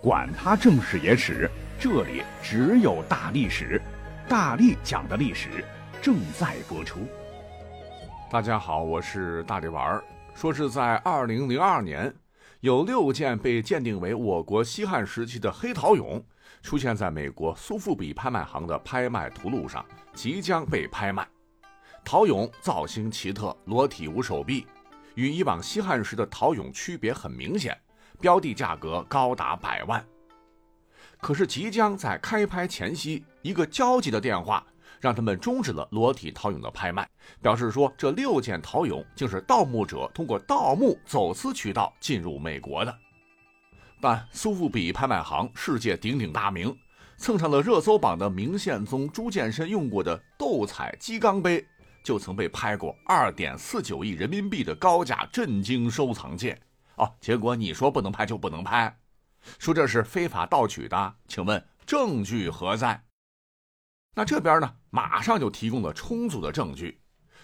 管他正史野史，这里只有大历史，大力讲的历史正在播出。大家好，我是大力丸儿。说是在二零零二年，有六件被鉴定为我国西汉时期的黑陶俑出现在美国苏富比拍卖行的拍卖图录上，即将被拍卖。陶俑造型奇特，裸体无手臂，与以往西汉时的陶俑区别很明显。标的价格高达百万，可是即将在开拍前夕，一个焦急的电话让他们终止了裸体陶俑的拍卖，表示说这六件陶俑竟是盗墓者通过盗墓走私渠道进入美国的。但苏富比拍卖行世界鼎鼎大名，蹭上了热搜榜的明宪宗朱见深用过的斗彩鸡缸杯，就曾被拍过二点四九亿人民币的高价，震惊收藏界。哦，结果你说不能拍就不能拍，说这是非法盗取的，请问证据何在？那这边呢，马上就提供了充足的证据，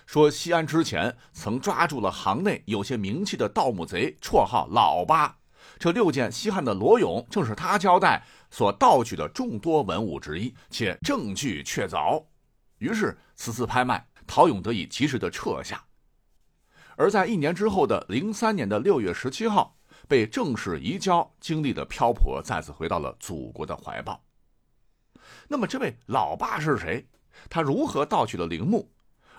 说西安之前曾抓住了行内有些名气的盗墓贼，绰号老八。这六件西汉的裸俑正是他交代所盗取的众多文物之一，且证据确凿。于是此次拍卖，陶俑得以及时的撤下。而在一年之后的零三年的六月十七号，被正式移交，经历的漂泊再次回到了祖国的怀抱。那么，这位老爸是谁？他如何盗取了陵墓？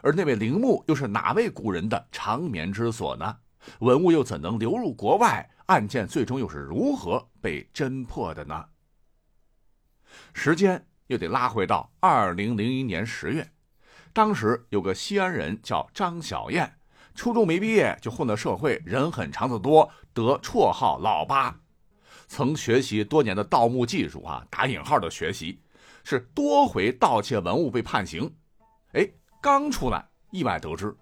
而那位陵墓又是哪位古人的长眠之所呢？文物又怎能流入国外？案件最终又是如何被侦破的呢？时间又得拉回到二零零一年十月，当时有个西安人叫张小燕。初中没毕业就混到社会，人狠肠子多，得绰号“老八”。曾学习多年的盗墓技术啊，打引号的学习，是多回盗窃文物被判刑。哎，刚出来，意外得知，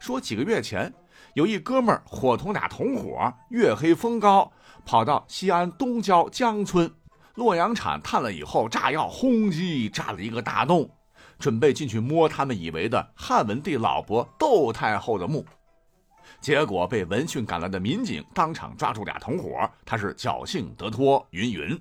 说几个月前有一哥们儿伙同俩同伙，月黑风高，跑到西安东郊江村洛阳铲探了以后，炸药轰击炸了一个大洞，准备进去摸他们以为的汉文帝老婆窦太后的墓。结果被闻讯赶来的民警当场抓住俩同伙，他是侥幸得脱，云云。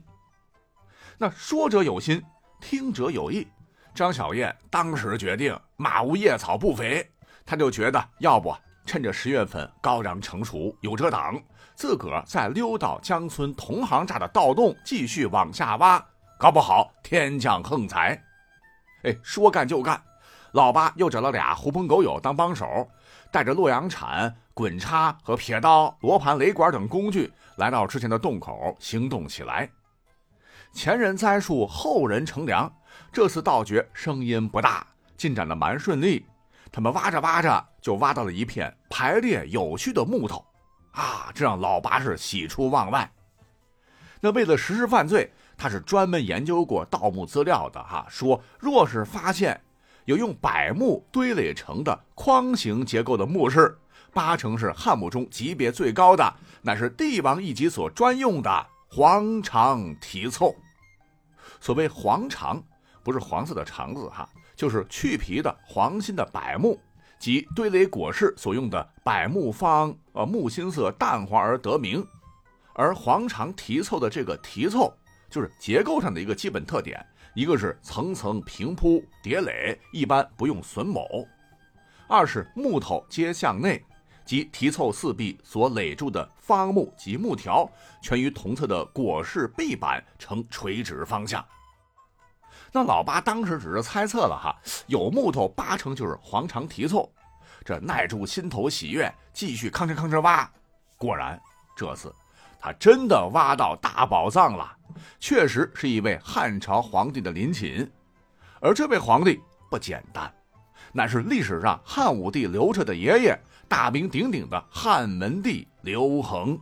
那说者有心，听者有意。张小燕当时决定，马无夜草不肥，他就觉得要不趁着十月份高粱成熟，有遮挡，自个儿再溜到江村同行炸的盗洞，继续往下挖，搞不好天降横财。哎，说干就干，老八又找了俩狐朋狗友当帮手。带着洛阳铲、滚叉和撇刀、罗盘、雷管等工具，来到之前的洞口行动起来。前人栽树，后人乘凉。这次盗掘声音不大，进展的蛮顺利。他们挖着挖着，就挖到了一片排列有序的木头，啊，这让老八是喜出望外。那为了实施犯罪，他是专门研究过盗墓资料的，哈，说若是发现。有用柏木堆垒成的框形结构的墓室，八成是汉墓中级别最高的，乃是帝王一级所专用的黄肠题凑。所谓黄肠，不是黄色的肠子哈，就是去皮的黄心的柏木，即堆垒椁室所用的柏木方，呃，木心色淡黄而得名。而黄肠题凑的这个题凑，就是结构上的一个基本特点。一个是层层平铺叠垒，一般不用榫卯；二是木头皆向内，即题凑四壁所垒住的方木及木条，全于同侧的椁室壁板呈垂直方向。那老八当时只是猜测了哈，有木头八成就是黄肠题凑。这耐住心头喜悦，继续吭哧吭哧挖，果然这次。他真的挖到大宝藏了，确实是一位汉朝皇帝的陵寝，而这位皇帝不简单，乃是历史上汉武帝刘彻的爷爷，大名鼎鼎的汉文帝刘恒。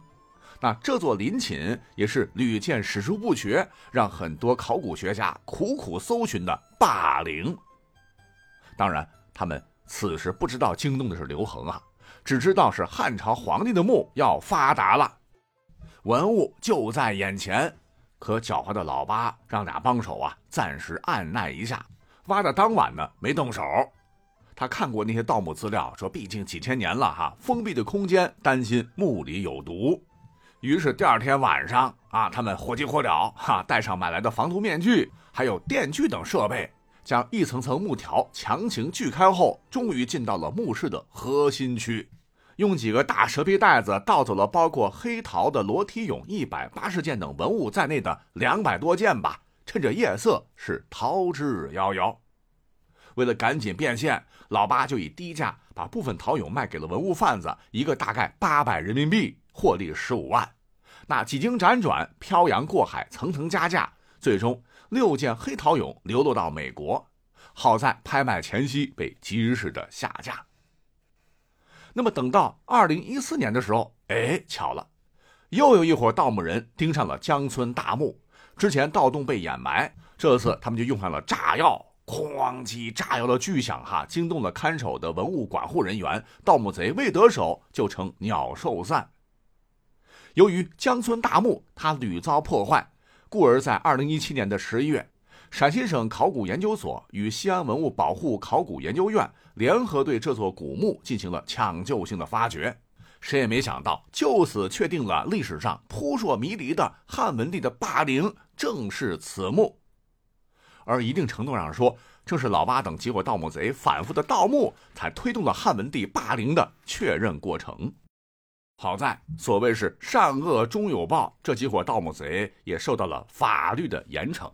那这座陵寝也是屡见史书不绝，让很多考古学家苦苦搜寻的霸陵。当然，他们此时不知道惊动的是刘恒啊，只知道是汉朝皇帝的墓要发达了。文物就在眼前，可狡猾的老八让俩帮手啊暂时按耐一下。挖的当晚呢，没动手。他看过那些盗墓资料，说毕竟几千年了哈，封闭的空间，担心墓里有毒。于是第二天晚上啊，他们火急火燎，哈，带上买来的防毒面具，还有电锯等设备，将一层层木条强行锯开后，终于进到了墓室的核心区。用几个大蛇皮袋子盗走了包括黑陶的裸体俑一百八十件等文物在内的两百多件吧。趁着夜色，是逃之夭夭。为了赶紧变现，老八就以低价把部分陶俑卖给了文物贩子，一个大概八百人民币，获利十五万。那几经辗转，漂洋过海，层层加价，最终六件黑陶俑流落到美国，好在拍卖前夕被及时的下架。那么等到二零一四年的时候，哎，巧了，又有一伙盗墓人盯上了江村大墓。之前盗洞被掩埋，这次他们就用上了炸药，哐叽，炸药的巨响哈，惊动了看守的文物管护人员。盗墓贼未得手，就成鸟兽散。由于江村大墓它屡遭破坏，故而在二零一七年的十一月，陕西省考古研究所与西安文物保护考古研究院。联合对这座古墓进行了抢救性的发掘，谁也没想到，就此确定了历史上扑朔迷离的汉文帝的霸陵正是此墓。而一定程度上说，正是老八等几伙盗墓贼反复的盗墓，才推动了汉文帝霸陵的确认过程。好在所谓是善恶终有报，这几伙盗墓贼也受到了法律的严惩。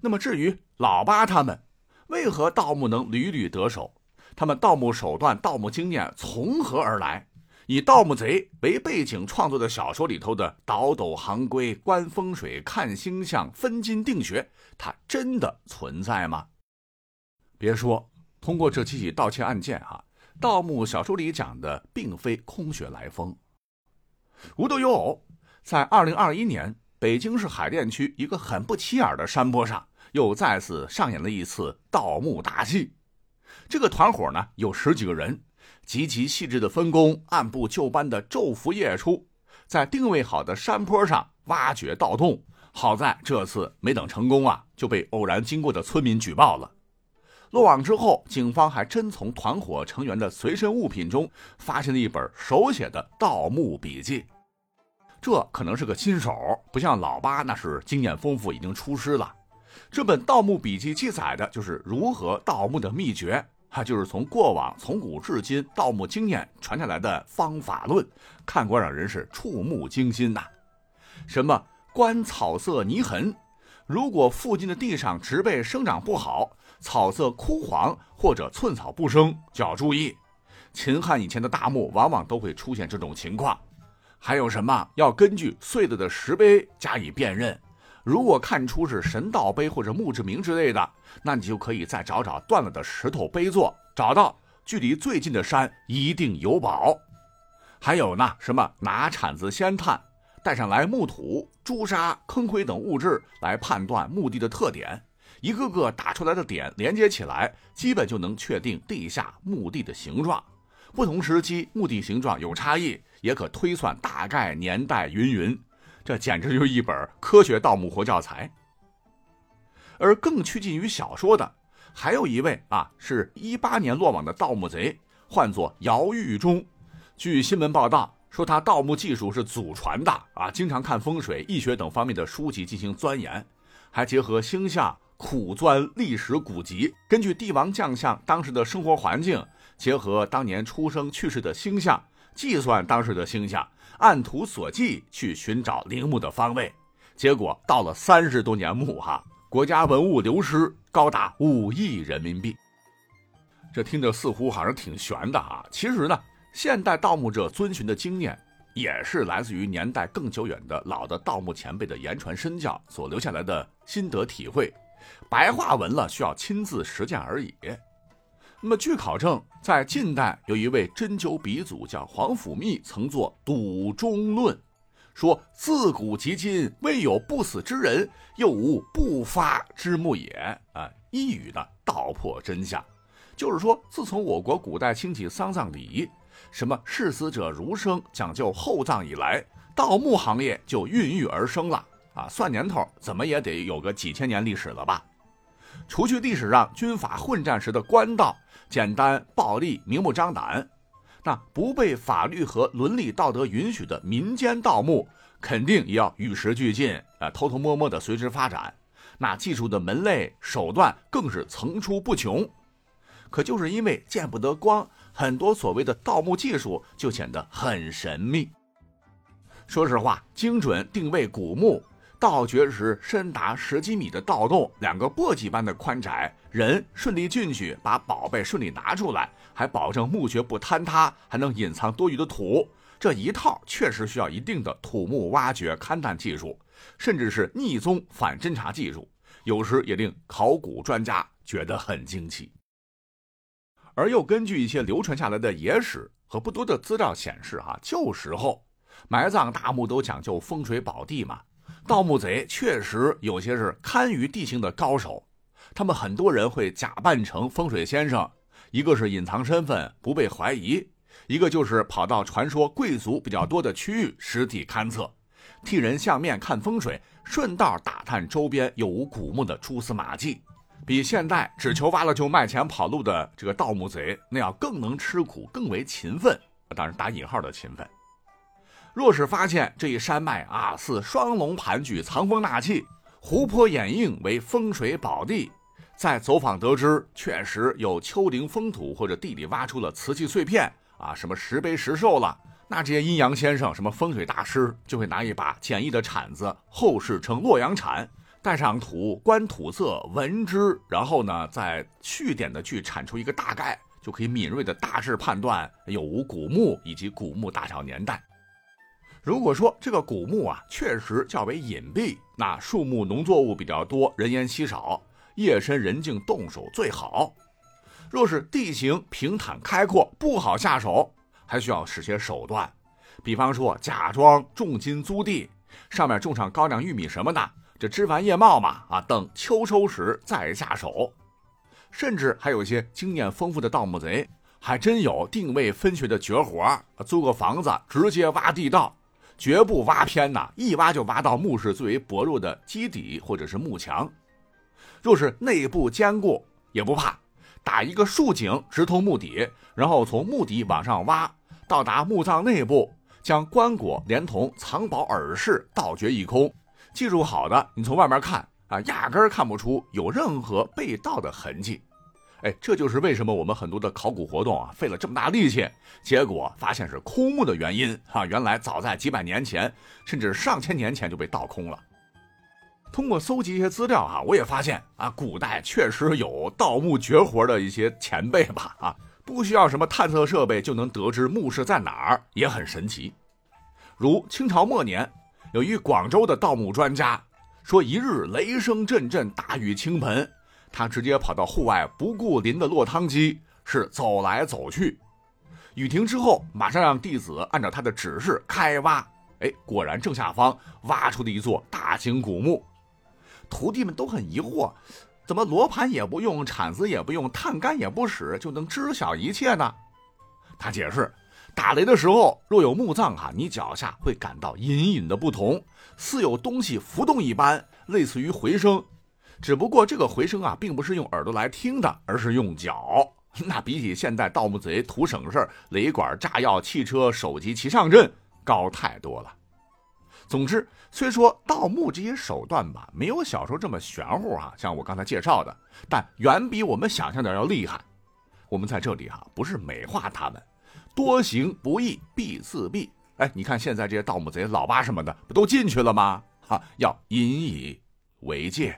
那么至于老八他们，为何盗墓能屡屡得手？他们盗墓手段、盗墓经验从何而来？以盗墓贼为背景创作的小说里头的倒斗行规、观风水、看星象、分金定穴，它真的存在吗？别说，通过这几起盗窃案件，哈，盗墓小说里讲的并非空穴来风。无独有偶，在二零二一年，北京市海淀区一个很不起眼的山坡上。又再次上演了一次盗墓大戏。这个团伙呢有十几个人，极其细致的分工，按部就班的昼伏夜出，在定位好的山坡上挖掘盗洞。好在这次没等成功啊，就被偶然经过的村民举报了。落网之后，警方还真从团伙成员的随身物品中发现了一本手写的盗墓笔记。这可能是个新手，不像老八那是经验丰富，已经出师了。这本《盗墓笔记》记载的就是如何盗墓的秘诀，哈，就是从过往从古至今盗墓经验传下来的方法论，看过让人是触目惊心呐。什么观草色泥痕，如果附近的地上植被生长不好，草色枯黄或者寸草不生，就要注意。秦汉以前的大墓往往都会出现这种情况。还有什么要根据碎了的石碑加以辨认。如果看出是神道碑或者墓志铭之类的，那你就可以再找找断了的石头碑座，找到距离最近的山一定有宝。还有呢，什么拿铲子先探，带上来木土、朱砂、坑灰等物质来判断墓地的特点，一个个打出来的点连接起来，基本就能确定地下墓地的形状。不同时期墓地形状有差异，也可推算大概年代，云云。这简直就是一本科学盗墓活教材。而更趋近于小说的，还有一位啊，是一八年落网的盗墓贼，唤作姚玉忠。据新闻报道说，他盗墓技术是祖传的啊，经常看风水、易学等方面的书籍进行钻研，还结合星象苦钻历史古籍，根据帝王将相当时的生活环境，结合当年出生去世的星象，计算当时的星象。按图索骥去寻找陵墓的方位，结果到了三十多年墓哈，国家文物流失高达五亿人民币。这听着似乎好像挺悬的啊，其实呢，现代盗墓者遵循的经验，也是来自于年代更久远的老的盗墓前辈的言传身教所留下来的心得体会，白话文了需要亲自实践而已。那么，据考证，在近代有一位针灸鼻祖叫黄甫谧，曾作《赌中论》，说自古及今未有不死之人，又无不发之墓也。啊，一语的道破真相，就是说，自从我国古代兴起丧葬礼仪，什么视死者如生，讲究厚葬以来，盗墓行业就孕育而生了。啊，算年头，怎么也得有个几千年历史了吧？除去历史上军阀混战时的官道。简单暴力、明目张胆，那不被法律和伦理道德允许的民间盗墓，肯定也要与时俱进啊，偷偷摸摸的随之发展。那技术的门类手段更是层出不穷。可就是因为见不得光，很多所谓的盗墓技术就显得很神秘。说实话，精准定位古墓，盗掘时深达十几米的盗洞，两个簸箕般的宽窄，人顺利进去，把宝贝顺利拿出来，还保证墓穴不坍塌，还能隐藏多余的土。这一套确实需要一定的土木挖掘勘探技术，甚至是逆宗反侦查技术，有时也令考古专家觉得很惊奇。而又根据一些流传下来的野史和不多的资料显示，哈，旧时候。埋葬大墓都讲究风水宝地嘛，盗墓贼确实有些是堪舆地形的高手，他们很多人会假扮成风水先生，一个是隐藏身份不被怀疑，一个就是跑到传说贵族比较多的区域实地勘测，替人相面看风水，顺道打探周边有无古墓的蛛丝马迹，比现代只求挖了就卖钱跑路的这个盗墓贼那样更能吃苦，更为勤奋，当然打引号的勤奋。若是发现这一山脉啊，似双龙盘踞、藏风纳气，湖泊掩映为风水宝地，再走访得知确实有丘陵封土或者地里挖出了瓷器碎片啊，什么石碑石兽了，那这些阴阳先生、什么风水大师就会拿一把简易的铲子，后世称洛阳铲，带上土，观土色，闻之，然后呢再续点的去铲出一个大概，就可以敏锐的大致判断有无古墓以及古墓大小年代。如果说这个古墓啊确实较为隐蔽，那树木农作物比较多，人烟稀少，夜深人静动手最好。若是地形平坦开阔，不好下手，还需要使些手段，比方说假装重金租地，上面种上高粱、玉米什么的，这枝繁叶茂嘛，啊，等秋收时再下手。甚至还有一些经验丰富的盗墓贼，还真有定位分穴的绝活，租个房子直接挖地道。绝不挖偏呐，一挖就挖到墓室最为薄弱的基底或者是幕墙。若是内部坚固也不怕，打一个竖井直通墓底，然后从墓底往上挖，到达墓葬内部，将棺椁连同藏宝耳饰盗掘一空。技术好的，你从外面看啊，压根儿看不出有任何被盗的痕迹。哎，这就是为什么我们很多的考古活动啊，费了这么大力气，结果发现是空墓的原因啊！原来早在几百年前，甚至上千年前就被盗空了。通过搜集一些资料啊，我也发现啊，古代确实有盗墓绝活的一些前辈吧啊，不需要什么探测设备就能得知墓室在哪儿，也很神奇。如清朝末年，有一广州的盗墓专家说，一日雷声阵阵，大雨倾盆。他直接跑到户外，不顾淋的落汤鸡，是走来走去。雨停之后，马上让弟子按照他的指示开挖。哎，果然正下方挖出了一座大型古墓。徒弟们都很疑惑，怎么罗盘也不用，铲子也不用，探杆也不使，就能知晓一切呢？他解释，打雷的时候，若有墓葬哈，你脚下会感到隐隐的不同，似有东西浮动一般，类似于回声。只不过这个回声啊，并不是用耳朵来听的，而是用脚。那比起现在盗墓贼图省事雷管、炸药、汽车、手机齐上阵，高太多了。总之，虽说盗墓这些手段吧，没有小时候这么玄乎啊，像我刚才介绍的，但远比我们想象的要厉害。我们在这里哈，不是美化他们，多行不义必自毙。哎，你看现在这些盗墓贼老八什么的，不都进去了吗？哈，要引以为戒。